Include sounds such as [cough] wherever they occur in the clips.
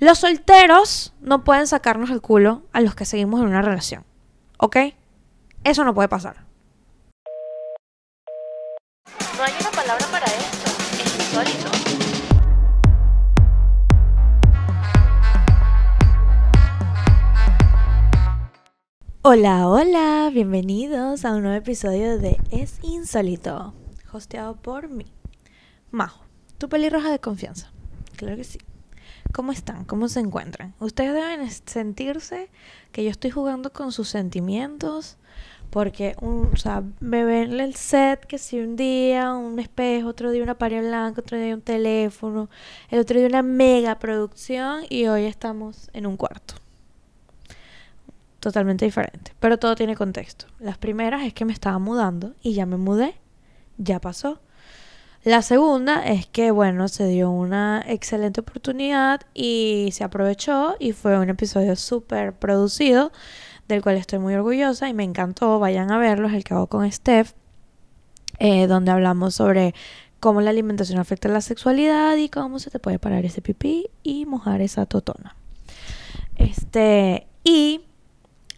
Los solteros no pueden sacarnos el culo a los que seguimos en una relación. ¿Ok? Eso no puede pasar. No hay una palabra para esto. Es insólito. Hola, hola, bienvenidos a un nuevo episodio de Es Insólito, hosteado por mí, Majo, tu pelirroja de confianza. Claro que sí. ¿Cómo están? ¿Cómo se encuentran? Ustedes deben sentirse que yo estoy jugando con sus sentimientos, porque un, o sea, me ven el set que si un día un espejo, otro día una pared blanca, otro día un teléfono, el otro día una mega producción y hoy estamos en un cuarto totalmente diferente. Pero todo tiene contexto. Las primeras es que me estaba mudando y ya me mudé. Ya pasó. La segunda es que, bueno, se dio una excelente oportunidad y se aprovechó y fue un episodio súper producido del cual estoy muy orgullosa y me encantó. Vayan a verlo, es el que hago con Steph, eh, donde hablamos sobre cómo la alimentación afecta la sexualidad y cómo se te puede parar ese pipí y mojar esa totona. Este, y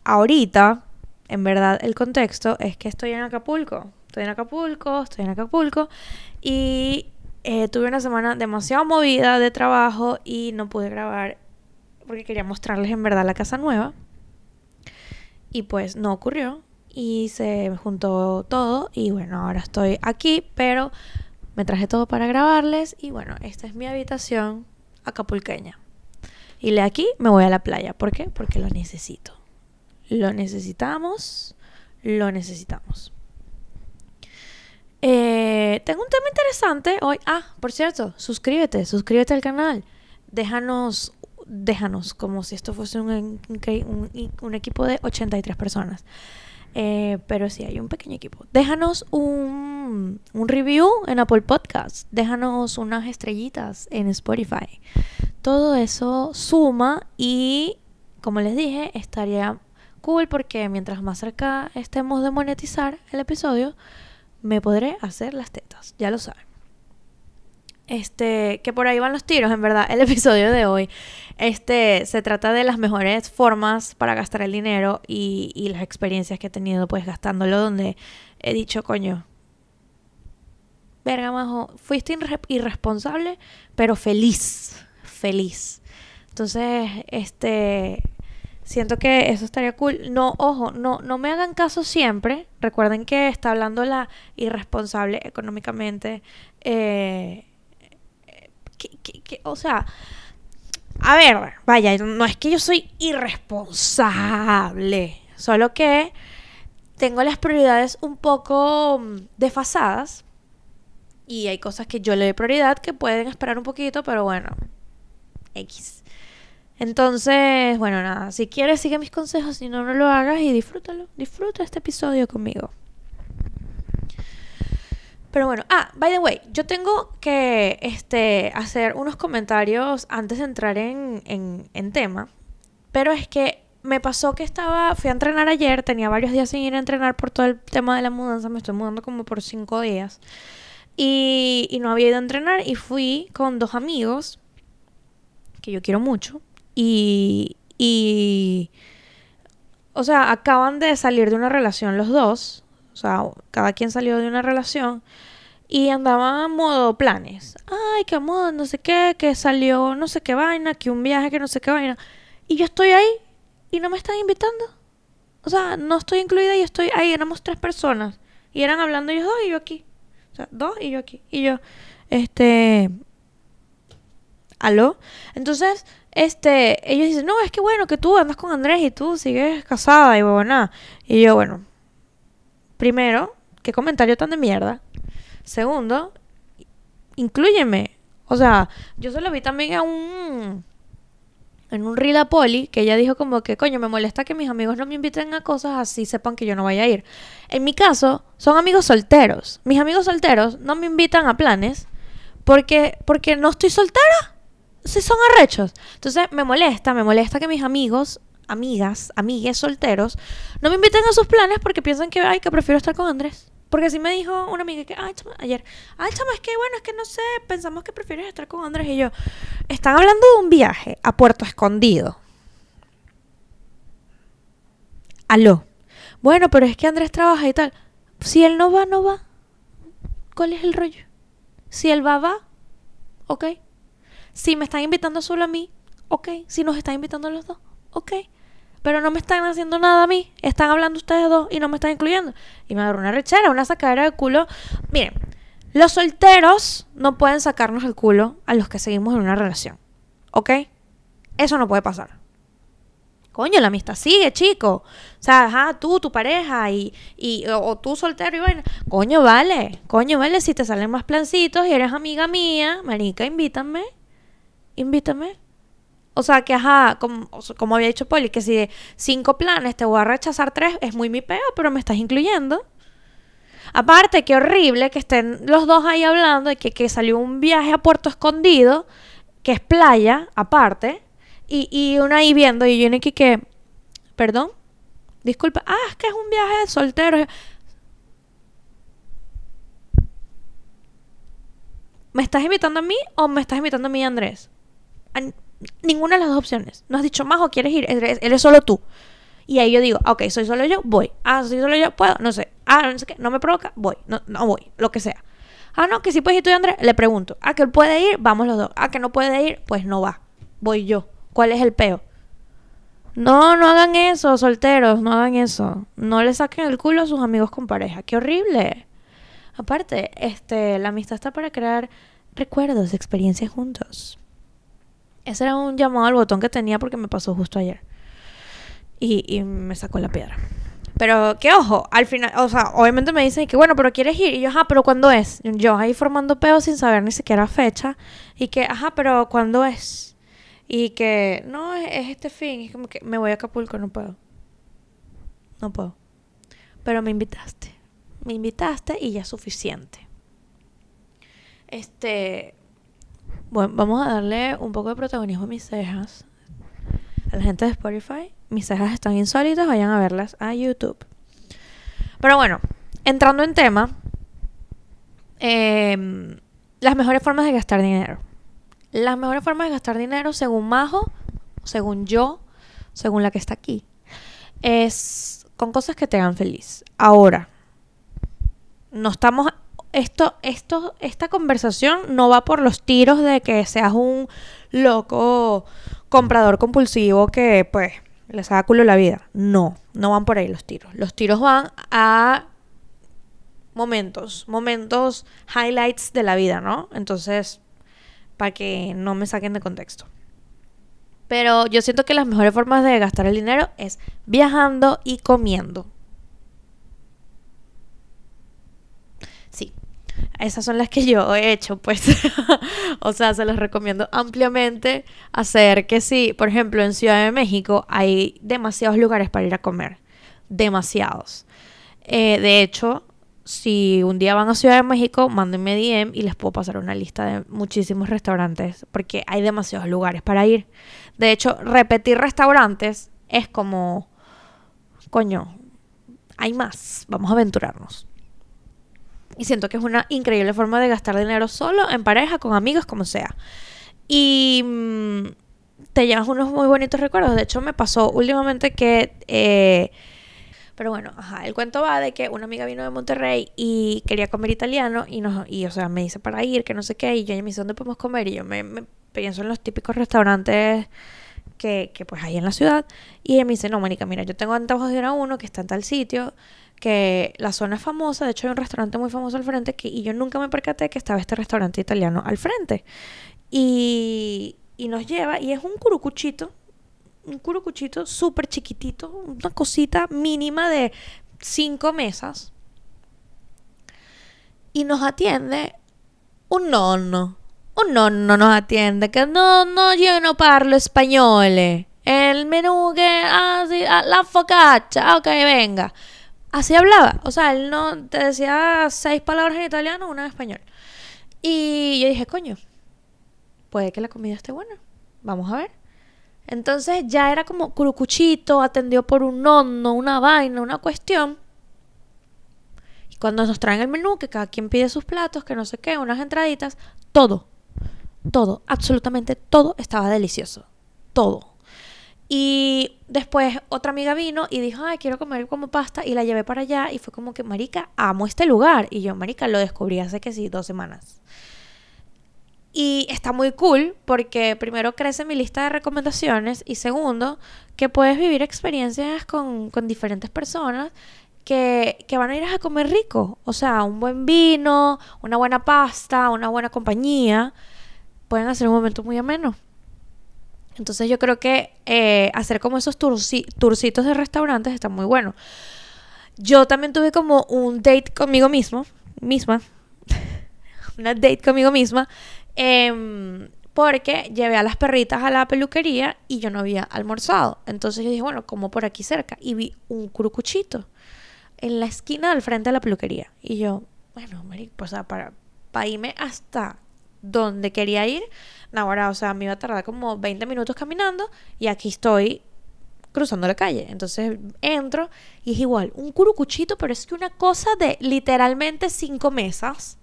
ahorita, en verdad, el contexto es que estoy en Acapulco. Estoy en Acapulco, estoy en Acapulco. Y eh, tuve una semana demasiado movida de trabajo y no pude grabar porque quería mostrarles en verdad la casa nueva. Y pues no ocurrió. Y se juntó todo. Y bueno, ahora estoy aquí, pero me traje todo para grabarles. Y bueno, esta es mi habitación acapulqueña. Y de aquí me voy a la playa. ¿Por qué? Porque lo necesito. Lo necesitamos, lo necesitamos. Eh, tengo un tema interesante hoy. Ah, por cierto, suscríbete, suscríbete al canal. Déjanos, déjanos, como si esto fuese un, un, equipo de 83 personas. Eh, pero sí, hay un pequeño equipo. Déjanos un, un review en Apple Podcasts. Déjanos unas estrellitas en Spotify. Todo eso suma y, como les dije, estaría cool porque mientras más cerca estemos de monetizar el episodio, me podré hacer las tetas, ya lo saben. Este, que por ahí van los tiros, en verdad, el [laughs] episodio de hoy. Este, se trata de las mejores formas para gastar el dinero y, y las experiencias que he tenido, pues, gastándolo, donde he dicho, coño, verga, majo, fuiste irresponsable, pero feliz, feliz. Entonces, este, Siento que eso estaría cool. No, ojo, no, no me hagan caso siempre. Recuerden que está hablando la irresponsable económicamente. Eh, o sea, a ver, vaya, no es que yo soy irresponsable. Solo que tengo las prioridades un poco mm, desfasadas. Y hay cosas que yo le doy prioridad que pueden esperar un poquito, pero bueno, X. Entonces, bueno, nada, si quieres sigue mis consejos, si no, no lo hagas y disfrútalo, disfruta este episodio conmigo. Pero bueno, ah, by the way, yo tengo que este, hacer unos comentarios antes de entrar en, en, en tema, pero es que me pasó que estaba, fui a entrenar ayer, tenía varios días sin ir a entrenar por todo el tema de la mudanza, me estoy mudando como por cinco días, y, y no había ido a entrenar y fui con dos amigos que yo quiero mucho y, y, o sea, acaban de salir de una relación los dos, o sea, cada quien salió de una relación y andaban a modo planes. Ay, qué modo, no sé qué, que salió no sé qué vaina, que un viaje, que no sé qué vaina. Y yo estoy ahí y no me están invitando. O sea, no estoy incluida y estoy ahí, éramos tres personas. Y eran hablando ellos dos y yo aquí. O sea, dos y yo aquí. Y yo, este... ¿Aló? Entonces, este, ellos dicen, no, es que bueno, que tú andas con Andrés y tú sigues casada y nada Y yo, bueno, primero, qué comentario tan de mierda. Segundo, incluyeme. O sea, yo se lo vi también a un en un reel a Poli, que ella dijo como que, coño, me molesta que mis amigos no me inviten a cosas así sepan que yo no vaya a ir. En mi caso, son amigos solteros. Mis amigos solteros no me invitan a planes porque, porque no estoy soltera si son arrechos. Entonces me molesta, me molesta que mis amigos, amigas, amigues solteros, no me inviten a sus planes porque piensan que, ay, que prefiero estar con Andrés. Porque así me dijo una amiga que, ay, chama, ayer, ay, chama, es que bueno, es que no sé, pensamos que prefieres estar con Andrés y yo. Están hablando de un viaje a Puerto Escondido. Aló. Bueno, pero es que Andrés trabaja y tal. Si él no va, no va. ¿Cuál es el rollo? Si él va, va. Ok. Si me están invitando solo a mí, ok. Si nos están invitando a los dos, ok. Pero no me están haciendo nada a mí. Están hablando ustedes dos y no me están incluyendo. Y me agarró una rechera, una sacadera de culo. Miren, los solteros no pueden sacarnos el culo a los que seguimos en una relación. ¿Ok? Eso no puede pasar. Coño, la amistad sigue, chico. O sea, ajá, tú, tu pareja y, y o, o tú soltero y bueno. Coño, vale. Coño, vale. Si te salen más plancitos y eres amiga mía, marica, invítame. Invítame. O sea, que ajá, como, había dicho Poli, que si de cinco planes te voy a rechazar tres, es muy mi peo, pero me estás incluyendo. Aparte, qué horrible que estén los dos ahí hablando de que, que salió un viaje a Puerto Escondido, que es playa, aparte, y, y uno ahí viendo, y yo en aquí que, perdón, disculpa, ah, es que es un viaje de solteros. ¿Me estás invitando a mí o me estás invitando a mí, Andrés? Ninguna de las dos opciones. No has dicho más o quieres ir, eres, eres solo tú. Y ahí yo digo, ok, soy solo yo, voy. Ah, soy solo yo, puedo, no sé. Ah, no sé qué, no me provoca, voy. No, no voy, lo que sea. Ah, no, que si puedes ir tú y Andrés, le pregunto. Ah, que él puede ir, vamos los dos. Ah, que no puede ir, pues no va. Voy yo. ¿Cuál es el peo? No, no hagan eso, solteros, no hagan eso. No le saquen el culo a sus amigos con pareja. Qué horrible. Aparte, este, la amistad está para crear recuerdos, experiencias juntos. Ese era un llamado al botón que tenía porque me pasó justo ayer. Y, y me sacó la piedra. Pero que ojo, al final, o sea, obviamente me dicen que bueno, pero quieres ir. Y yo, ajá, pero ¿cuándo es? Yo ahí formando peos sin saber ni siquiera fecha. Y que, ajá, pero ¿cuándo es? Y que, no, es, es este fin. Es como que me voy a Acapulco, no puedo. No puedo. Pero me invitaste. Me invitaste y ya es suficiente. Este. Bueno, vamos a darle un poco de protagonismo a mis cejas. A la gente de Spotify. Mis cejas están insólitas, vayan a verlas a YouTube. Pero bueno, entrando en tema. em, las mejores formas de gastar dinero. Las mejores formas de gastar dinero, según Majo, según yo, según la que está aquí, es con cosas que te hagan feliz. Ahora, no estamos esto esto esta conversación no va por los tiros de que seas un loco comprador compulsivo que pues le saca culo la vida. No, no van por ahí los tiros. Los tiros van a momentos, momentos highlights de la vida, ¿no? Entonces, para que no me saquen de contexto. Pero yo siento que las mejores formas de gastar el dinero es viajando y comiendo. Sí, esas son las que yo he hecho, pues. [laughs] o sea, se los recomiendo ampliamente hacer que sí. Por ejemplo, en Ciudad de México hay demasiados lugares para ir a comer. Demasiados. Eh, de hecho, si un día van a Ciudad de México, mándenme DM y les puedo pasar una lista de muchísimos restaurantes porque hay demasiados lugares para ir. De hecho, repetir restaurantes es como, coño, hay más, vamos a aventurarnos. Y siento que es una increíble forma de gastar dinero solo, en pareja, con amigos, como sea. Y mm, te llevas unos muy bonitos recuerdos. De hecho, me pasó últimamente que... eh, pero bueno, ajá, el cuento va de que una amiga vino de Monterrey y quería comer italiano y, nos, y o sea, me dice para ir, que no sé qué, y yo me dice, ¿dónde podemos comer? Y yo me, pienso en los típicos restaurantes que, que pues hay en la ciudad. Y ella me dice, no, Mónica, mira, yo tengo antojos de ir a uno que está en tal sitio, que la zona es famosa, de hecho hay un restaurante muy famoso al frente, que, y yo nunca me percaté que estaba este restaurante italiano al frente. Y, y nos lleva, y es un curucuchito, un curucuchito súper chiquitito, una cosita mínima de cinco mesas. Y nos atiende un nonno. Un nonno nos atiende, que no, no, yo no parlo español. El menú que, ah, ah, la focaccia, ok, venga. Así hablaba, o sea, él no te decía seis palabras en italiano, una en español. Y yo dije, coño, puede que la comida esté buena. Vamos a ver. Entonces ya era como curucuchito, atendido por un nonno, una vaina, una cuestión. Y Cuando nos traen el menú, que cada quien pide sus platos, que no sé qué, unas entraditas, todo, todo, absolutamente todo estaba delicioso. Todo. Y después otra amiga vino y dijo, ay, quiero comer como pasta y la llevé para allá y fue como que, Marica, amo este lugar. Y yo, Marica, lo descubrí hace que sí, dos semanas. Y está muy cool porque primero crece mi lista de recomendaciones y segundo, que puedes vivir experiencias con, con diferentes personas que, que, van a ir a comer rico. O sea, un buen vino, una buena pasta, una buena compañía, pueden hacer un momento muy ameno. Entonces yo creo que eh, hacer como esos turcitos de restaurantes está muy bueno. Yo también tuve como un date conmigo mismo, misma, [laughs] una date conmigo misma, eh, porque llevé a las perritas a la peluquería y yo no había almorzado. Entonces yo dije, bueno, como por aquí cerca. Y vi un curucuchito en la esquina del frente de la peluquería. Y yo, bueno, pues, para, para irme hasta donde quería ir, ahora, o sea, me iba a tardar como 20 minutos caminando y aquí estoy cruzando la calle. Entonces entro y es igual, un curucuchito, pero es que una cosa de literalmente cinco mesas.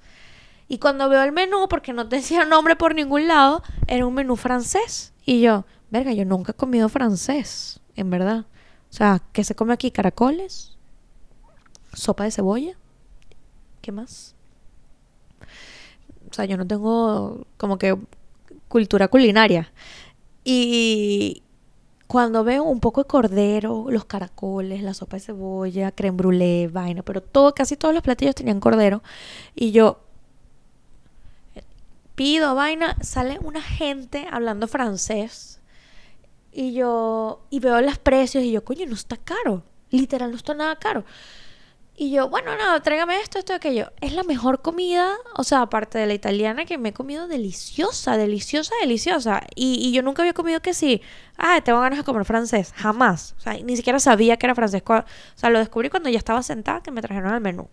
Y cuando veo el menú, porque no decía [laughs] nombre por ningún lado, era un menú francés. Y yo, verga, yo nunca he comido francés, en verdad. O sea, ¿qué se come aquí? ¿Caracoles? ¿Sopa de cebolla? ¿Qué más? O sea, yo no tengo como que cultura culinaria. Y cuando veo un poco de cordero, los caracoles, la sopa de cebolla, creme brûlée, vaina, pero todo, casi todos los platillos tenían cordero. Y yo pido vaina, sale una gente hablando francés. Y yo, y veo los precios y yo, coño, no está caro. Literal, no está nada caro. Y yo, bueno, no, tráigame esto, esto, aquello. Es la mejor comida, o sea, aparte de la italiana, que me he comido deliciosa, deliciosa, deliciosa. Y, yo nunca había comido que sí, ah, tengo ganas de comer francés, jamás. O sea, ni siquiera sabía que era francés. O sea, lo descubrí cuando ya estaba sentada, que me trajeron al menú.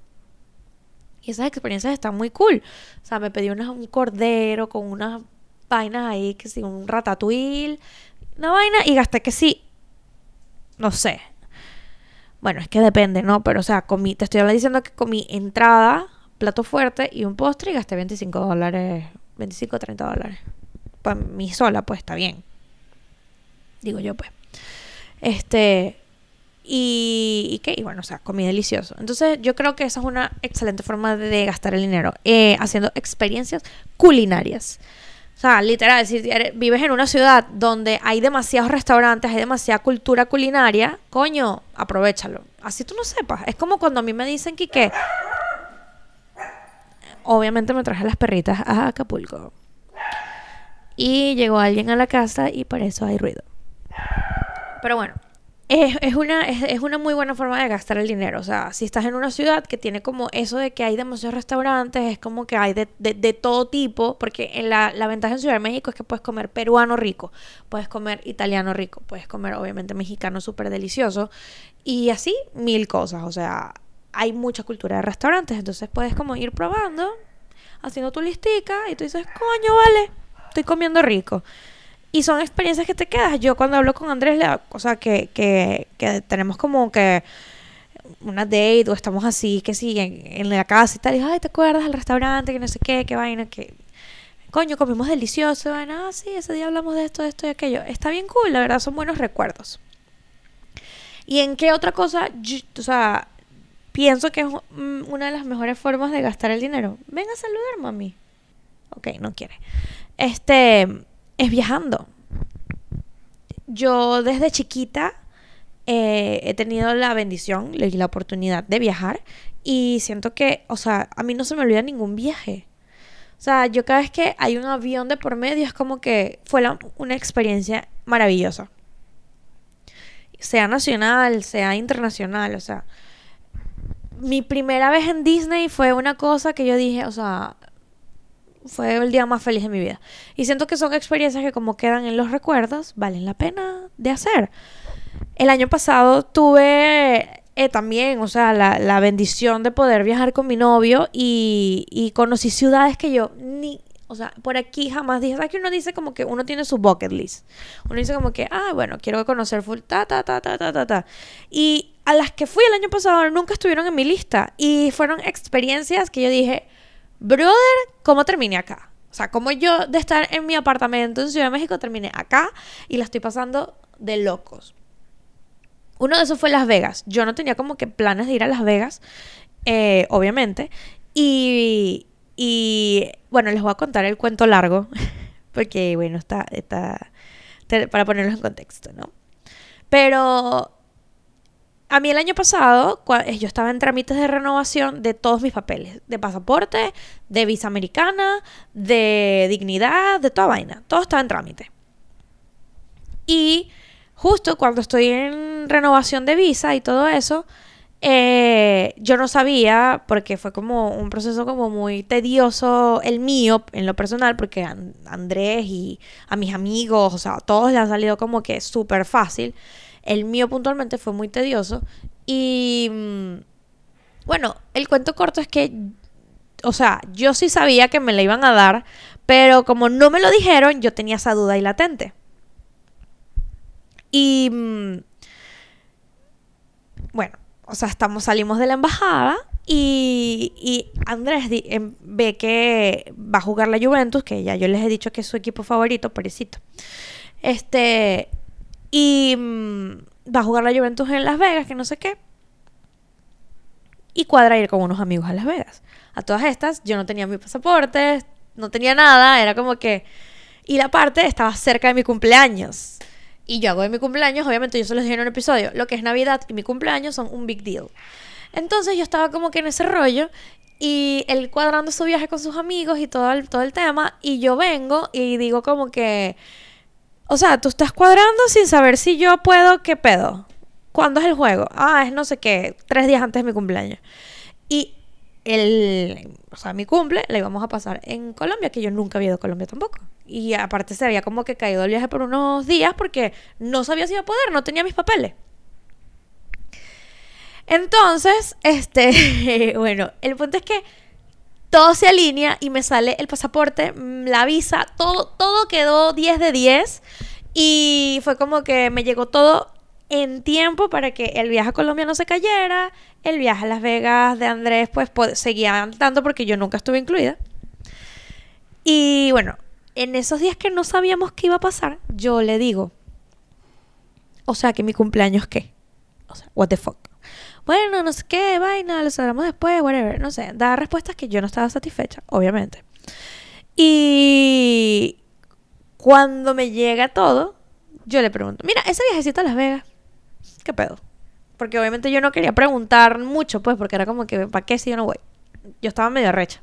Y esas experiencias están muy cool. O sea, me pedí un cordero con unas vainas ahí, que sí, un ratatouille, una vaina, y gasté que sí, no sé, bueno, es que depende, ¿no? Pero, o sea, comí, te estoy diciendo que comí entrada, plato fuerte y un postre y gasté 25 dólares, 25 o 30 dólares. Pues mi sola, pues está bien. Digo yo, pues. Este. Y, y qué, y bueno, o sea, comí delicioso. Entonces, yo creo que esa es una excelente forma de gastar el dinero, eh, haciendo experiencias culinarias. O sea, literal, si vives en una ciudad donde hay demasiados restaurantes, hay demasiada cultura culinaria, coño, aprovechalo. Así tú no sepas. Es como cuando a mí me dicen que, obviamente me traje las perritas a Acapulco. Y llegó alguien a la casa y por eso hay ruido. Pero bueno, es, una, es, una muy buena forma de gastar el dinero. O sea, si estás en una ciudad que tiene como eso de que hay demasiados restaurantes, es como que hay de, de, todo tipo, porque en la, la, ventaja en Ciudad de México es que puedes comer peruano rico, puedes comer italiano rico, puedes comer obviamente mexicano súper delicioso y así mil cosas. O sea, hay mucha cultura de restaurantes, entonces puedes como ir probando, haciendo tu listica y tú dices, coño, vale, estoy comiendo rico. Y son experiencias que te quedas. Yo cuando hablo con Andrés, o sea, que, que, que tenemos como que una date o estamos así, que sí, en, la casa y tal, y ay, ¿te acuerdas del restaurante? Que no sé qué, qué vaina, que coño, comimos delicioso, vaina, ah, sí, ese día hablamos de esto, de esto y aquello. Está bien cool, la verdad, son buenos recuerdos. ¿Y en qué otra cosa? o sea, pienso que es una de las mejores formas de gastar el dinero. Ven a saludar, mami. Ok, no quiere. Este es viajando. Yo desde chiquita eh, he tenido la bendición y la oportunidad de viajar y siento que, o sea, a mí no se me olvida ningún viaje. O sea, yo cada vez que hay un avión de por medio es como que fue una experiencia maravillosa. Sea nacional, sea internacional, o sea. Mi primera vez en Disney fue una cosa que yo dije, o sea, fue el día más feliz de mi vida. Y siento que son experiencias que como quedan en los recuerdos, valen la pena de hacer. El año pasado tuve eh, también, o sea, la, bendición de poder viajar con mi novio y, y, conocí ciudades que yo ni O sea, por aquí jamás dije, ¿sabes que uno dice como que uno tiene su bucket list? Uno dice como que, ah, bueno, quiero conocer full, ta, ta, ta, ta, ta, ta, ta. Y a las que fui el año pasado nunca estuvieron en mi lista. Y fueron experiencias que yo dije, brother, ¿cómo terminé acá? O sea, como yo de estar en mi apartamento en Ciudad de México terminé acá y la estoy pasando de locos. Uno de esos fue Las Vegas. Yo no tenía como que planes de ir a Las Vegas, eh, obviamente. Y, y bueno, les voy a contar el cuento largo, [laughs] porque bueno, está, está para ponerlos en contexto, ¿no? Pero a mí el año pasado, yo estaba en trámites de renovación de todos mis papeles, de pasaporte, de visa americana, de dignidad, de toda vaina, todo estaba en trámite. Y justo cuando estoy en renovación de visa y todo eso, eh, yo no sabía, porque fue como un proceso como muy tedioso el mío en lo personal, porque a Andrés y a mis amigos, o sea, a todos le ha salido como que súper fácil. El mío puntualmente fue muy tedioso. Y mm, bueno, el cuento corto es que, o sea, yo sí sabía que me la iban a dar, pero como no me lo dijeron, yo tenía esa duda y latente. Y mm, bueno, o sea, estamos, salimos de la embajada y, Andrés em, ve que va a jugar la Juventus, que ya yo les he dicho que es su equipo favorito, parecito. Este, y mm, va a jugar la Juventus en Las Vegas, que no sé qué. Y cuadra ir con unos amigos a Las Vegas. A todas estas, yo no tenía mi pasaporte, no tenía nada, era como que... Y la parte estaba cerca de mi cumpleaños. Y yo hago de mi cumpleaños, obviamente yo se los dije en un episodio, lo que es Navidad y mi cumpleaños son un big deal. Entonces yo estaba como que en ese rollo y él cuadrando su viaje con sus amigos y todo el, todo el tema y yo vengo y digo como que, o sea, tú estás cuadrando sin saber si yo puedo, ¿qué pedo? ¿Cuándo es el juego? Ah, es no sé qué, tres días antes de mi cumpleaños. Y el, o sea, mi cumple la íbamos a pasar en Colombia, que yo nunca había ido a Colombia tampoco. Y aparte se había como que caído el viaje por unos días porque no sabía si iba a poder, no tenía mis papeles. Entonces, este, [laughs] bueno, el punto es que todo se alinea y me sale el pasaporte, mm, la visa, todo, todo quedó 10 de 10 y fue como que me llegó todo en tiempo para que el viaje a Colombia no se cayera, el viaje a Las Vegas de Andrés pues seguía andando porque yo nunca estuve incluida. Y bueno, en esos días que no sabíamos qué iba a pasar, yo le digo, o sea, que mi cumpleaños qué? O sea, what the fuck. Bueno, no sé qué, vaina, lo sabremos después, whatever. No sé, da respuestas que yo no estaba satisfecha, obviamente. Y cuando me llega todo, yo le pregunto, mira, ese viajecito a Las Vegas, ¿qué pedo? Porque obviamente yo no quería preguntar mucho, pues, porque era como que, ¿para qué si yo no voy? Yo estaba medio recha.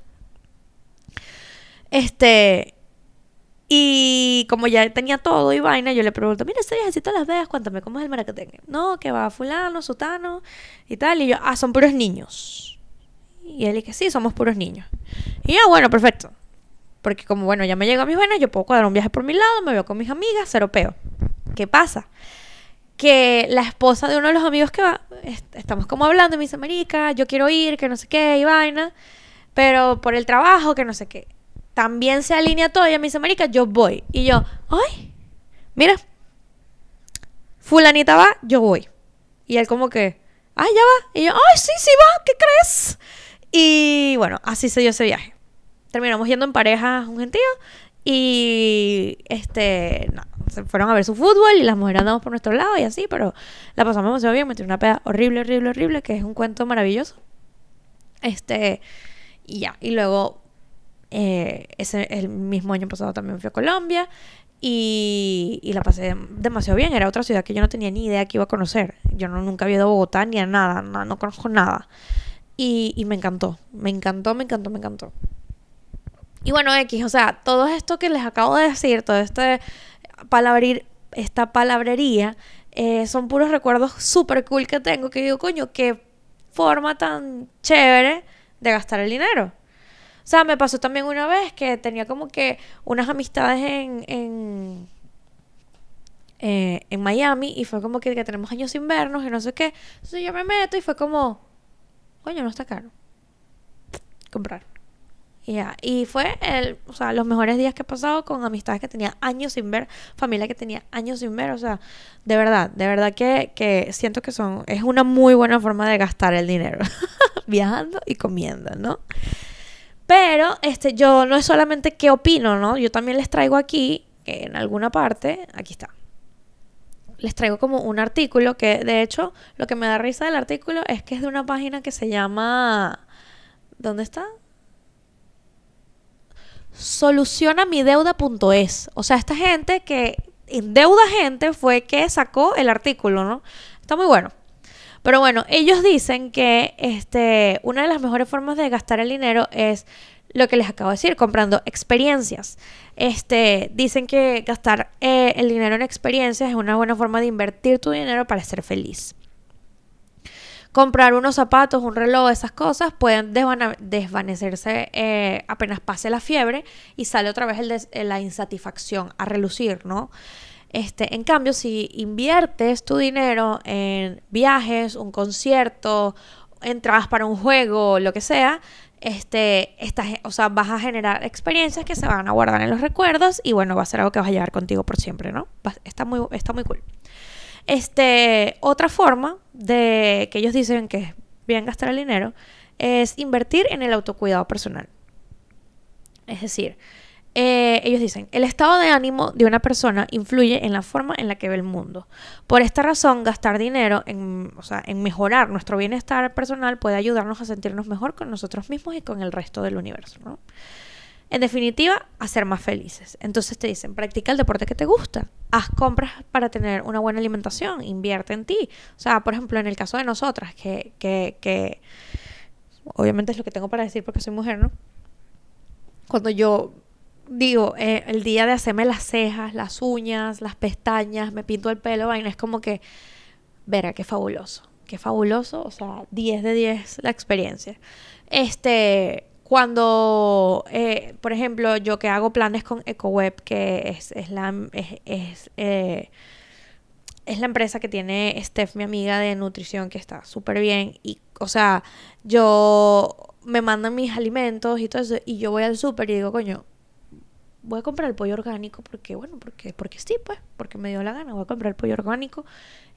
Este, y como ya tenía todo y vaina, yo le pregunto, mira, ese viajecito a Las Vegas, cuéntame, ¿cómo es el maracatengue? No, que va fulano, sutano y tal. Y yo, ah, son puros niños. Y él dice, sí, somos puros niños. Y yo, bueno, perfecto. Porque como, bueno, ya me llegó a mis vainas, yo puedo cuadrar un viaje por mi lado, me veo con mis amigas, cero peo. ¿Qué pasa? Que la esposa de uno de los amigos que va, estamos como hablando, y me dice, marica, yo quiero ir, que no sé qué, y vaina. Pero por el trabajo, que no sé qué también se alinea todo. Y me dice, Marica, yo voy. Y yo, ay, mira, Fulanita va, yo voy. Y él, como que, ay, ya va. Y yo, ay, sí, sí va, ¿qué crees? Y bueno, así se dio ese viaje. Terminamos yendo en pareja un gentío. Y este, no, se fueron a ver su fútbol y las mujeres andamos por nuestro lado y así, pero la pasamos demasiado bien. Me una peda horrible, horrible, horrible, que es un cuento maravilloso. Este, y ya, y luego eh, ese, el mismo año pasado también fui a Colombia y, la pasé demasiado bien. Era otra ciudad que yo no tenía ni idea que iba a conocer. Yo no, nunca había ido a Bogotá ni a nada, no, conozco nada. Y, me encantó, me encantó, me encantó, me encantó. Y bueno, X, o sea, todo esto que les acabo de decir, todo este palabrir, esta palabrería, eh, son puros recuerdos súper cool que tengo que digo, coño, qué forma tan chévere de gastar el dinero. O sea, me pasó también una vez que tenía como que unas amistades en, en, eh, en Miami y fue como que, que, tenemos años sin vernos y no sé qué. Entonces yo me meto y fue como, coño, no está caro. Comprar. Y ya. Y fue el, o sea, los mejores días que he pasado con amistades que tenía años sin ver, familia que tenía años sin ver. O sea, de verdad, de verdad que, que siento que son, es una muy buena forma de gastar el dinero. [laughs] Viajando y comiendo, ¿no? Pero este, yo no es solamente qué opino, ¿no? Yo también les traigo aquí, en alguna parte, aquí está. Les traigo como un artículo que, de hecho, lo que me da risa del artículo es que es de una página que se llama. ¿Dónde está? solucionamideuda.es. O sea, esta gente que endeuda gente fue que sacó el artículo, ¿no? Está muy bueno. Pero bueno, ellos dicen que este, una de las mejores formas de gastar el dinero es lo que les acabo de decir, comprando experiencias. Este, dicen que gastar eh, el dinero en experiencias es una buena forma de invertir tu dinero para ser feliz comprar unos zapatos, un reloj, esas cosas pueden desvanecerse eh, apenas pase la fiebre y sale otra vez el la insatisfacción a relucir, ¿no? Este, en cambio, si inviertes tu dinero en viajes, un concierto, entradas para un juego, lo que sea, este, estás, o sea, vas a generar experiencias que se van a guardar en los recuerdos y bueno, va a ser algo que vas a llevar contigo por siempre, ¿no? Está muy, está muy cool. Este, otra forma de que ellos dicen que es bien gastar el dinero es invertir en el autocuidado personal. Es decir, eh, ellos dicen, el estado de ánimo de una persona influye en la forma en la que ve el mundo. Por esta razón, gastar dinero en, o sea, en mejorar nuestro bienestar personal puede ayudarnos a sentirnos mejor con nosotros mismos y con el resto del universo. En definitiva, a ser más felices. Entonces te dicen, practica el deporte que te gusta. Haz compras para tener una buena alimentación. Invierte en ti. O sea, por ejemplo, en el caso de nosotras, que, que, que obviamente es lo que tengo para decir porque soy mujer, ¿no? Cuando yo digo, eh, el día de hacerme las cejas, las uñas, las pestañas, me pinto el pelo, vaina, es como que, verá, qué fabuloso. Qué fabuloso. O sea, 10 de 10 la experiencia. Este cuando, eh, por ejemplo, yo que hago planes con EcoWeb, que es, es la, es, eh, es, la empresa que tiene Steph, mi amiga de nutrición, que está súper bien. Y, o sea, yo me mandan mis alimentos y todo eso, y yo voy al súper y digo, coño, voy a comprar el pollo orgánico porque, bueno, porque, porque sí, pues, porque me dio la gana, voy a comprar el pollo orgánico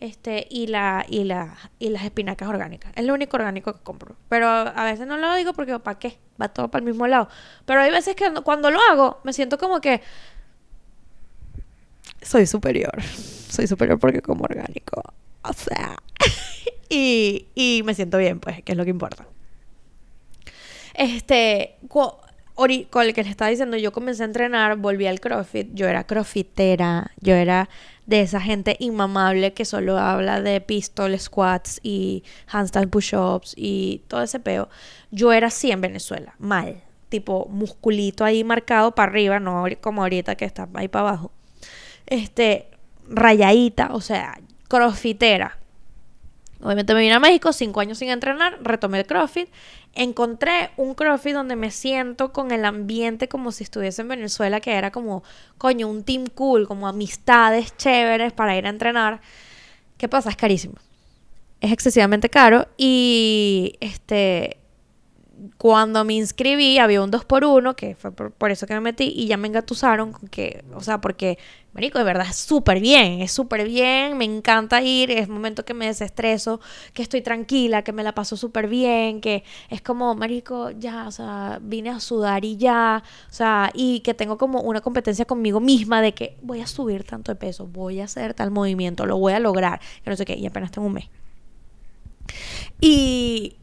este, y, la, y, la, y las espinacas orgánicas. Es lo único orgánico que compro. Pero a veces no lo digo porque, ¿para qué? Va todo para el mismo lado. Pero hay veces que cuando lo hago, me siento como que soy superior. Soy superior porque como orgánico. O sea, [laughs] y, y me siento bien, pues, que es lo que importa. Este, con el que le estaba diciendo, yo comencé a entrenar, volví al CrossFit, yo era crossfitera, yo era de esa gente inmamable que solo habla de pistol squats y handstand push-ups y todo ese peo. Yo era así en Venezuela, mal, tipo musculito ahí marcado para arriba, no como ahorita que está ahí para abajo. Este, rayadita, o sea, crossfitera. Obviamente me vine a México, cinco años sin entrenar, retomé el CrossFit. Encontré un CrossFit donde me siento con el ambiente como si estuviese en Venezuela, que era como, coño, un team cool, como amistades chéveres para ir a entrenar. ¿Qué pasa? Es carísimo. Es excesivamente caro y este cuando me inscribí había un 2 por 1 que fue por, eso que me metí, y ya me engatusaron con que, o sea, porque, marico, de verdad es súper bien, es súper bien, me encanta ir, es momento que me desestreso, que estoy tranquila, que me la paso súper bien, que es como, marico, ya, o sea, vine a sudar y ya, o sea, y que tengo como una competencia conmigo misma de que voy a subir tanto de peso, voy a hacer tal movimiento, lo voy a lograr, que no sé qué, y apenas tengo un mes. Y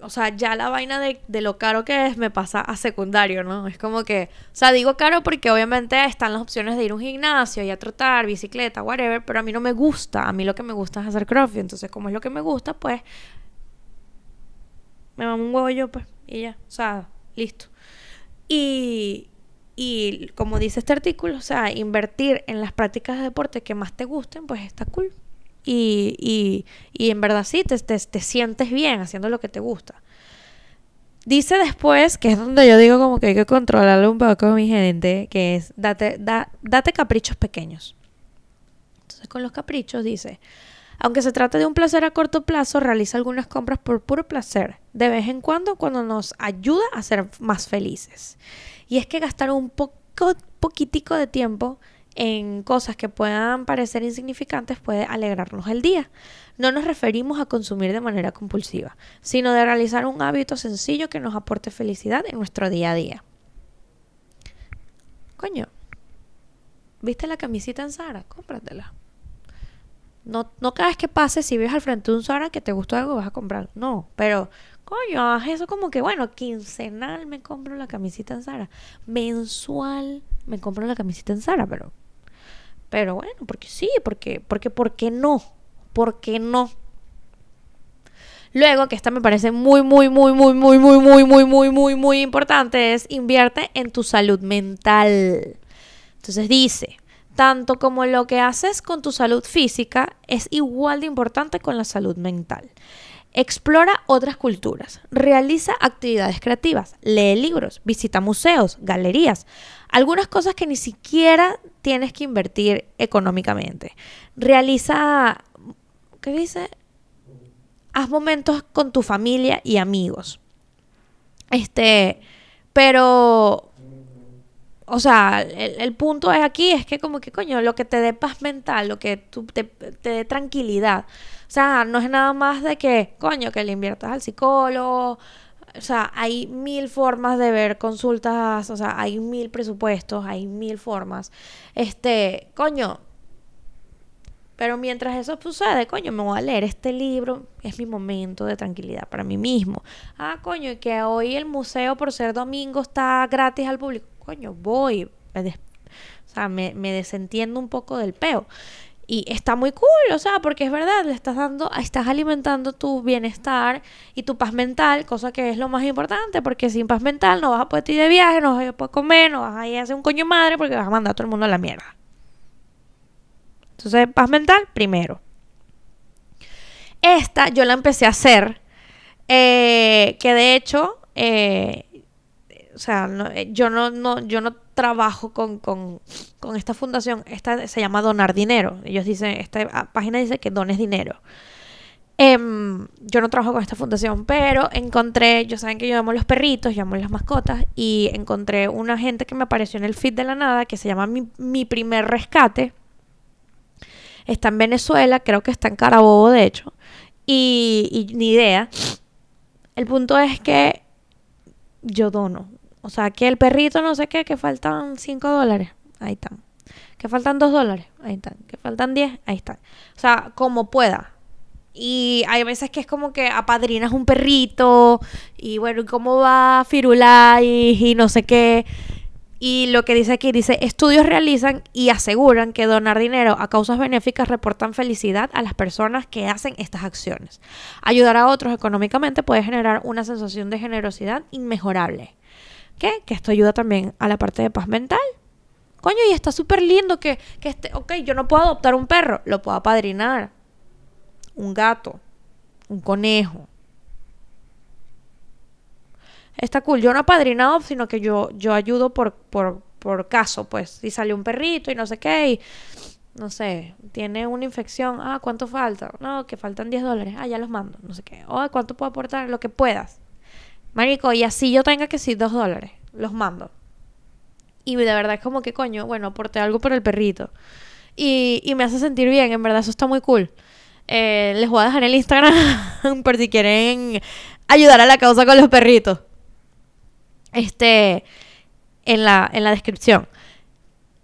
o sea, ya la vaina de, lo caro que es me pasa a secundario, ¿no? Es como que, o sea, digo caro porque obviamente están las opciones de ir a un gimnasio y a trotar, bicicleta, whatever, pero a mí no me gusta, a mí lo que me gusta es hacer crossfit, entonces como es lo que me gusta, pues me mamo un huevo yo, pues, y ya, o sea, listo. Y, y como dice este artículo, o sea, invertir en las prácticas de deporte que más te gusten, pues está cool y, y, y en verdad sí, te, te, te, sientes bien haciendo lo que te gusta. Dice después, que es donde yo digo como que hay que controlarlo un poco mi gente, que es date, da, date caprichos pequeños. Entonces con los caprichos dice, Aunque se trate de un placer a corto plazo, realiza algunas compras por puro placer, de vez en cuando cuando nos ayuda a ser más felices. Y es que gastar un poco, poquitico de tiempo en cosas que puedan parecer insignificantes puede alegrarnos el día. No nos referimos a consumir de manera compulsiva, sino de realizar un hábito sencillo que nos aporte felicidad en nuestro día a día. Coño, ¿viste la camisita en Sara? Cómpratela. No, no cada vez que pases, si ves al frente de un Sara que te gustó algo, vas a comprar. No, pero coño, haz eso como que, bueno, quincenal me compro la camisita en Sara. Mensual me compro la camisita en Sara, pero pero bueno, porque sí, porque, porque, ¿por qué no? ¿Por qué no? Luego, que esta me parece muy, muy, muy, muy, muy, muy, muy, muy, muy, muy, muy importante, es invierte en tu salud mental. Entonces dice, tanto como lo que haces con tu salud física es igual de importante con la salud mental. Explora otras culturas, realiza actividades creativas, lee libros, visita museos, galerías, algunas cosas que ni siquiera tienes que invertir económicamente. Realiza, ¿qué dice? Haz momentos con tu familia y amigos. Este, pero o sea, el, punto es aquí es que como que coño, lo que te dé paz mental, lo que te, te dé tranquilidad. O sea, no es nada más de que, coño, que le inviertas al psicólogo. O sea, hay mil formas de ver consultas, o sea, hay mil presupuestos, hay mil formas. Este, coño, pero mientras eso sucede, coño, me voy a leer este libro, es mi momento de tranquilidad para mí mismo. Ah, coño, y que hoy el museo por ser domingo está gratis al público coño, voy, me o sea, me, desentiendo un poco del peo. Y está muy cool, o sea, porque es verdad, le estás dando, estás alimentando tu bienestar y tu paz mental, cosa que es lo más importante, porque sin paz mental no vas a poder ir de viaje, no vas a poder comer, no vas a ir a hacer un coño madre, porque vas a mandar a todo el mundo a la mierda. Entonces, paz mental, primero. Esta yo la empecé a hacer, eh, que de hecho, eh, o sea, eh, yo no, no, yo no trabajo con, esta fundación. Esta se llama Donar Dinero. Ellos dicen, esta página dice que dones dinero. Em, yo no trabajo con esta fundación, pero encontré, yo saben que yo amo los perritos, yo amo las mascotas, y encontré una gente que me apareció en el feed de la nada que se llama Mi, Primer Rescate. Está en Venezuela, creo que está en Carabobo, de hecho. Y ni idea. El punto es que yo dono. O sea, que el perrito no sé qué, que faltan 5 dólares. Ahí están. Que faltan 2 dólares. Ahí están. Que faltan 10. Ahí están. O sea, como pueda. Y hay veces que es como que apadrinas un perrito. Y bueno, ¿cómo va Firulai? Y, y no sé qué. Y lo que dice aquí, dice, estudios realizan y aseguran que donar dinero a causas benéficas reportan felicidad a las personas que hacen estas acciones. Ayudar a otros económicamente puede generar una sensación de generosidad inmejorable. ¿Qué? Que esto ayuda también a la parte de paz mental. Coño, y está súper lindo que, que este, ok, yo no puedo adoptar un perro, lo puedo apadrinar. Un gato, un conejo. Está cool. Yo no apadrinado, sino que yo, yo ayudo por, por, por caso, pues. Si sale un perrito y no sé qué, y no sé, tiene una infección. Ah, ¿cuánto falta? No, que faltan 10 dólares. Ah, ya los mando. No sé qué. Oh, ¿cuánto puedo aportar? Lo que puedas. Marico, y así yo tenga que sí dos dólares, los mando. Y de verdad es como que coño, bueno, aporté algo por el perrito. Y, y me hace sentir bien, en verdad, eso está muy cool. Eh, les voy a dejar el Instagram [laughs] por si quieren ayudar a la causa con los perritos. Este, en la, en la descripción.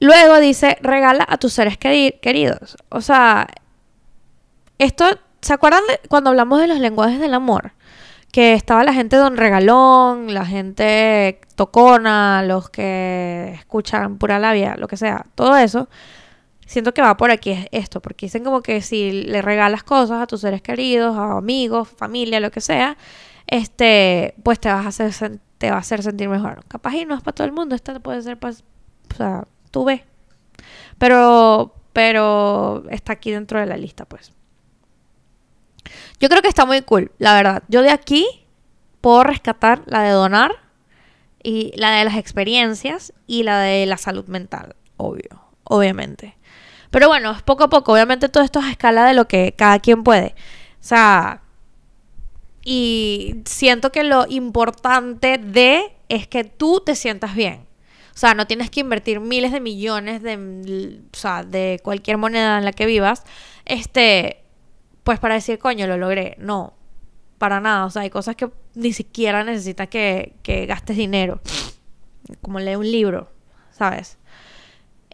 Luego dice, regala a tus seres queridos. O sea, esto, ¿se acuerdan de cuando hablamos de los lenguajes del amor? Que estaba la gente don regalón, la gente tocona, los que escuchan pura labia, lo que sea, todo eso. Siento que va por aquí esto, porque dicen como que si le regalas cosas a tus seres queridos, a amigos, familia, lo que sea, este, pues te vas a hacer te va a hacer sentir mejor. Capaz y no es para todo el mundo, esta puede ser para, o sea, tú ves. Pero pero está aquí dentro de la lista, pues. Yo creo que está muy cool, la verdad. Yo de aquí puedo rescatar la de donar y la de las experiencias y la de la salud mental, obvio, obviamente. Pero bueno, es poco a poco. Obviamente todo esto es a escala de lo que cada quien puede. O sea, y siento que lo importante de es que tú te sientas bien. O sea, no tienes que invertir miles de millones de, o sea, de cualquier moneda en la que vivas, este, pues para decir, coño, lo logré. No, para nada. O sea, hay cosas que ni siquiera necesitas que, que gastes dinero. Como leer un libro, ¿sabes?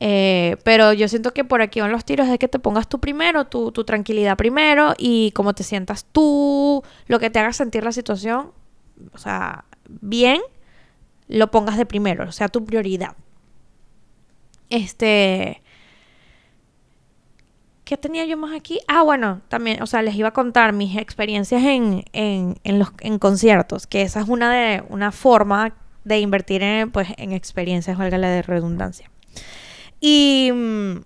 Eh, pero yo siento que por aquí van los tiros de que te pongas tú primero, tu, tu tranquilidad primero y cómo te sientas tú, lo que te haga sentir la situación, o sea, bien, lo pongas de primero, o sea, tu prioridad. Este... ¿Qué tenía yo más aquí? Ah, bueno, también, o sea, les iba a contar mis experiencias en, en, en los, en conciertos, que esa es una, de, una forma de invertir en, pues, en experiencias, valga la de redundancia. Y mm,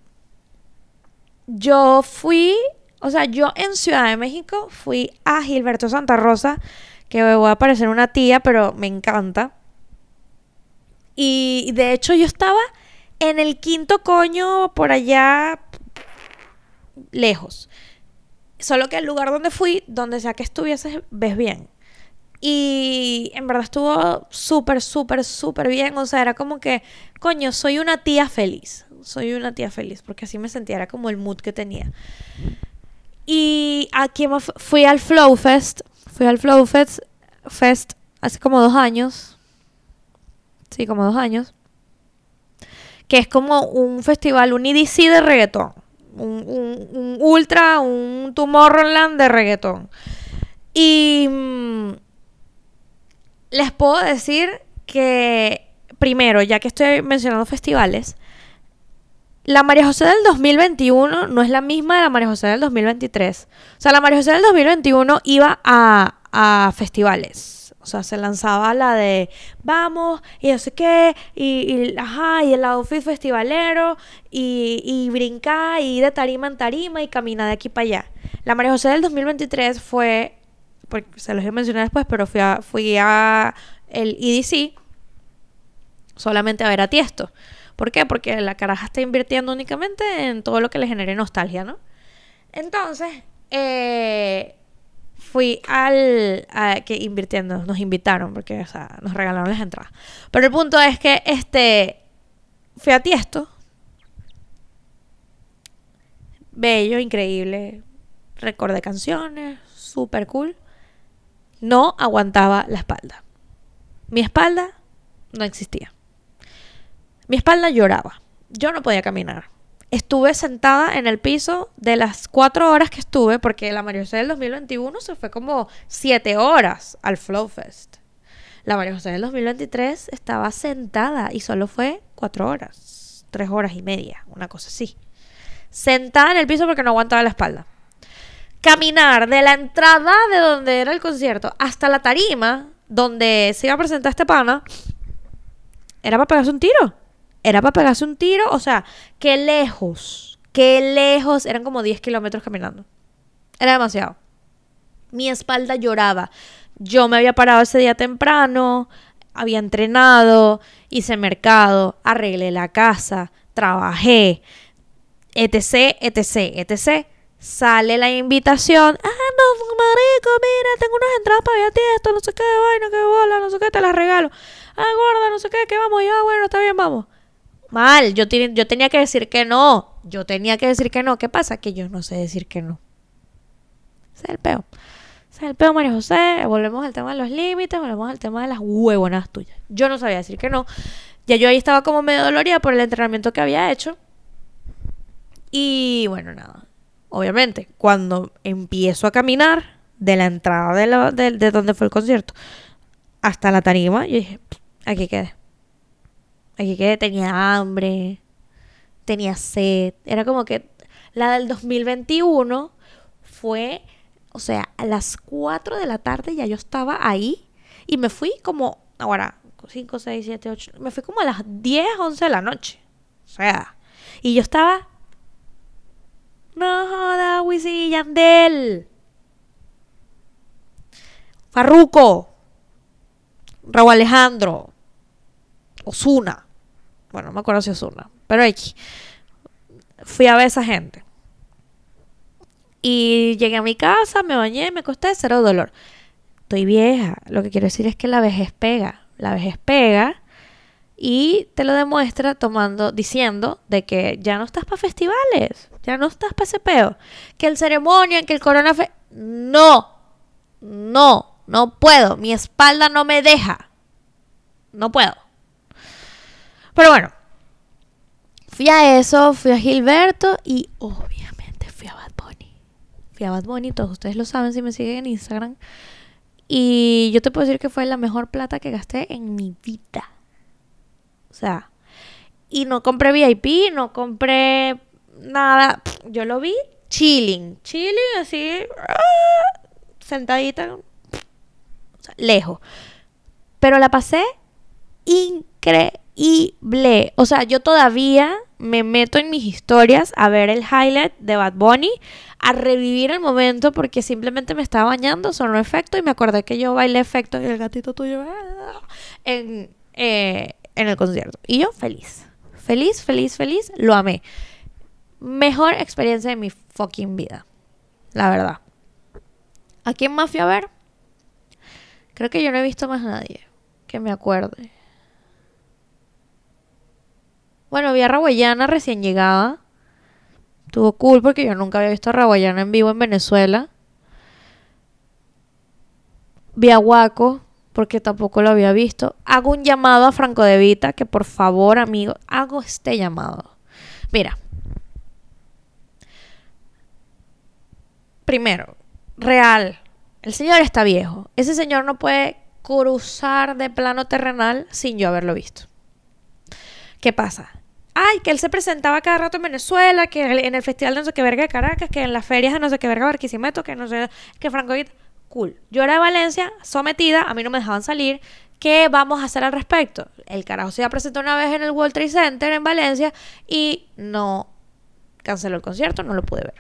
yo fui, o sea, yo en Ciudad de México fui a Gilberto Santa Rosa, que me voy a parecer una tía, pero me encanta. Y de hecho yo estaba en el quinto coño por allá lejos. Solo que el lugar donde fui, donde sea que estuvieses, ves bien. Y en verdad estuvo súper, súper, súper bien. O sea, era como que, coño, soy una tía feliz. Soy una tía feliz, porque así me sentía, era como el mood que tenía. Y aquí fui al Flow Fest. Fui al Flow Fest, Fest hace como dos años. Sí, como dos años. Que es como un festival, un EDC de reggaetón. Un, un, ultra, un Tomorrowland de reggaetón. Y mm, les puedo decir que, primero, ya que estoy mencionando festivales, la María José del 2021 no es la misma de la María José del 2023. O sea, la María José del 2021 iba a, a festivales. O sea, se lanzaba la de vamos y no sé qué, y, ajá, y el outfit festivalero, y, y brincar, y de tarima en tarima, y camina de aquí para allá. La María José del 2023 fue porque se los voy a mencionar después, pero fui a, fui a el EDC solamente a ver a Tiesto. ¿Por qué? Porque la caraja está invirtiendo únicamente en todo lo que le genere nostalgia, ¿no? Entonces, eh, fui al... que invirtiendo, nos invitaron, porque, nos regalaron las entradas. Pero el punto es que, este, fui a Tiesto. Bello, increíble. Recordé canciones, súper cool no aguantaba la espalda. Mi espalda no existía. Mi espalda lloraba. Yo no podía caminar. Estuve sentada en el piso de las cuatro horas que estuve, porque la María José del 2021 se fue como siete horas al Flow Fest. La María José del 2023 estaba sentada y solo fue cuatro horas, tres horas y media, una cosa así. Sentada en el piso porque no aguantaba la espalda caminar de la entrada de donde era el concierto hasta la tarima donde se iba a presentar este pana, era para pegarse un tiro. Era para pegarse un tiro, o sea, qué lejos, qué lejos, eran como 10 kilómetros caminando. Era demasiado. Mi espalda lloraba. Yo me había parado ese día temprano, había entrenado, hice mercado, arreglé la casa, trabajé, etc, etc, etc sale la invitación. Ah, no, marico, mira, tengo unas entradas para ver esto, no sé qué, vaina, qué bola, no sé qué, te las regalo. Ah, gorda, no sé qué, que vamos. ya, bueno, está bien, vamos. Mal, yo, tenía que decir que no. Yo tenía que decir que no. ¿Qué pasa? Que yo no sé decir que no. Ese es el peo. Ese es el peo, María José. Volvemos al tema de los límites, volvemos al tema de las huevonas tuyas. Yo no sabía decir que no. Ya yo ahí estaba como medio dolorida por el entrenamiento que había hecho. Y bueno, nada obviamente, cuando empiezo a caminar de la entrada de, de, donde fue el concierto hasta la tarima, yo dije, aquí quedé. Aquí quedé, tenía hambre, tenía sed. Era como que la del 2021 fue, o sea, a las 4 de la tarde ya yo estaba ahí y me fui como, ahora, 5, 6, 7, 8, me fui como a las 10, 11 de la noche. O sea, y yo estaba no joda, Wisin y Yandel. Farruco. Raúl Alejandro. Osuna. Bueno, no me acuerdo si Osuna. Pero aquí. fui a ver a esa gente. Y llegué a mi casa, me bañé, me acosté, cero dolor. Estoy vieja. Lo que quiero decir es que la vejez pega. La vejez pega y te lo demuestra tomando, diciendo de que ya no estás para festivales, ya no estás para ese peo. Que el ceremonia, que el corona... No, no, no puedo. Mi espalda no me deja. No puedo. Pero bueno, fui a eso, fui a Gilberto y obviamente fui a Bad Bunny. Fui a Bad Bunny, todos ustedes lo saben si me siguen en Instagram. Y yo te puedo decir que fue la mejor plata que gasté en mi vida. O sea, y no compré VIP, no compré nada. Yo lo vi chilling, chilling así, ah, sentadita, o sea, lejos. Pero la pasé increíble. O sea, yo todavía me meto en mis historias a ver el highlight de Bad Bunny, a revivir el momento porque simplemente me estaba bañando, sonó efecto y me acordé que yo bailé efecto y el gatito tuyo ah, en, eh, en el concierto. Y yo feliz, feliz, feliz, feliz, lo amé. Mejor experiencia de mi fucking vida, la verdad. ¿A quién más fui a ver? Creo que yo no he visto más nadie que me acuerde. Bueno, vi a Raguayana recién llegada. Estuvo cool porque yo nunca había visto a Raguayana en vivo en Venezuela. Vi a Waco porque tampoco lo había visto. Hago un llamado a Franco de Vita que por favor, amigo, hago este llamado. Mira. Primero, real. El señor está viejo. Ese señor no puede cruzar de plano terrenal sin yo haberlo visto. ¿Qué pasa? Ay, que él se presentaba cada rato en Venezuela, que en el festival de no sé qué verga de Caracas, que en las ferias de no sé qué verga Barquisimeto, que no sé, que Franco Vita. Cool. Yo era de Valencia, sometida, a mí no me dejaban salir. ¿Qué vamos a hacer al respecto? El carajo se presentó una vez en el World Trade Center en Valencia y no canceló el concierto, no lo pude ver.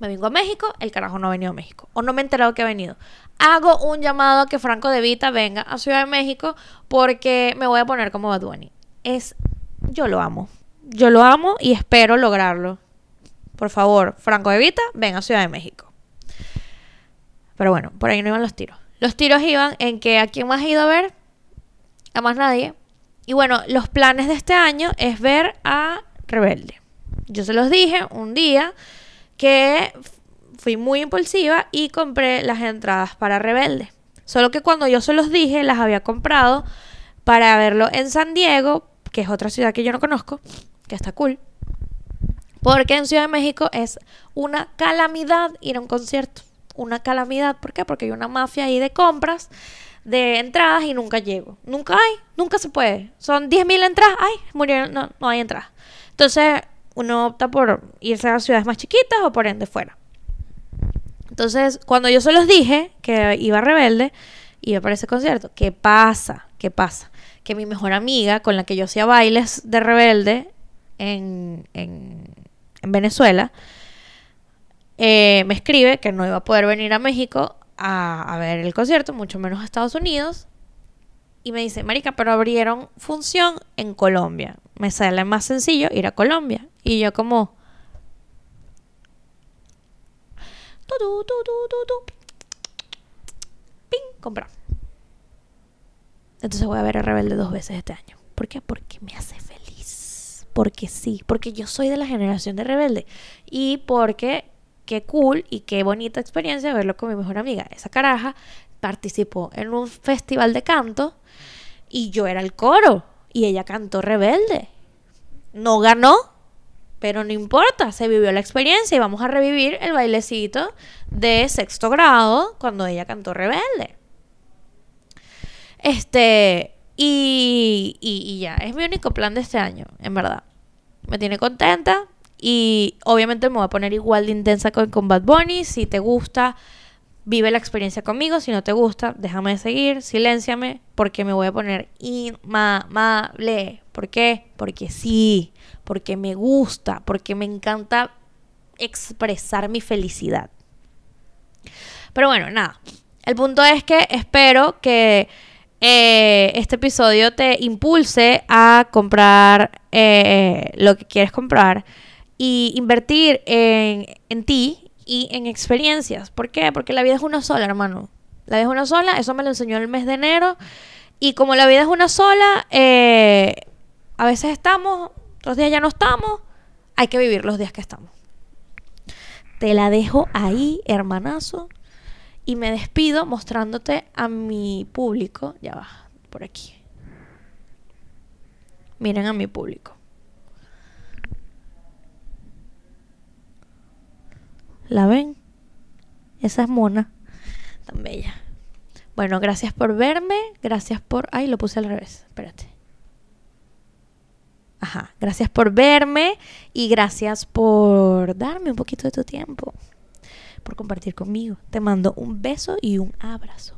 Me vengo a México, el carajo no ha venido a México. O no me he enterado que ha venido. Hago un llamado a que Franco De Vita venga a Ciudad de México porque me voy a poner como Bad. Es, yo lo amo. Yo lo amo y espero lograrlo. Por favor, Franco De Vita, ven a Ciudad de México. Pero bueno, por ahí no iban los tiros. Los tiros iban en que a quién más ha ido a ver, a más nadie. Y bueno, los planes de este año es ver a Rebelde. Yo se los dije un día que fui muy impulsiva y compré las entradas para Rebelde. Solo que cuando yo se los dije, las había comprado para verlo en San Diego, que es otra ciudad que yo no conozco, que está cool. Porque en Ciudad de México es una calamidad ir a un concierto. Una calamidad. ¿Por qué? Porque hay una mafia ahí de compras, de entradas y nunca llego. Nunca hay, nunca se puede. Son 10.000 entradas. Ay, murieron, no, no hay entradas. Entonces, uno opta por irse a ciudades más chiquitas o por ende fuera. Entonces, cuando yo se los dije que iba rebelde, iba para ese concierto, ¿qué pasa? ¿Qué pasa? Que mi mejor amiga, con la que yo hacía bailes de rebelde en, en, Venezuela, eh, me escribe que no iba a poder venir a México a, a ver el concierto, mucho menos a Estados Unidos. Y me dice, Marica, pero abrieron función en Colombia. Me sale más sencillo ir a Colombia. Y yo como... ¡Ping! Comprar. Entonces voy a ver a Rebelde dos veces este año. ¿Por qué? Porque me hace feliz. Porque sí. Porque yo soy de la generación de Rebelde. Y porque qué cool y qué bonita experiencia verlo con mi mejor amiga. Esa caraja participó en un festival de canto y yo era el coro. Y ella cantó Rebelde. No ganó, pero no importa, se vivió la experiencia y vamos a revivir el bailecito de sexto grado cuando ella cantó Rebelde. Este, y, y, ya, es mi único plan de este año, en verdad. Me tiene contenta y obviamente me voy a poner igual de intensa con, con Bad Bunny. Si te gusta, vive la experiencia conmigo. Si no te gusta, déjame de seguir, silénciame, porque me voy a poner inmamable. ¿Por qué? Porque sí, porque me gusta, porque me encanta expresar mi felicidad. Pero bueno, nada. El punto es que espero que eh, este episodio te impulse a comprar eh, lo que quieres comprar y invertir en, en ti y en experiencias. ¿Por qué? Porque la vida es una sola, hermano. La vida es una sola, eso me lo enseñó el mes de enero. Y como la vida es una sola, eh, a veces estamos, otros días ya no estamos, hay que vivir los días que estamos. Te la dejo ahí, hermanazo. Y me despido mostrándote a mi público. Ya va, por aquí. Miren a mi público. ¿La ven? Esa es mona. Tan bella. Bueno, gracias por verme. Gracias por... Ay, lo puse al revés. Espérate. Ajá. Gracias por verme y gracias por darme un poquito de tu tiempo. Por compartir conmigo. Te mando un beso y un abrazo.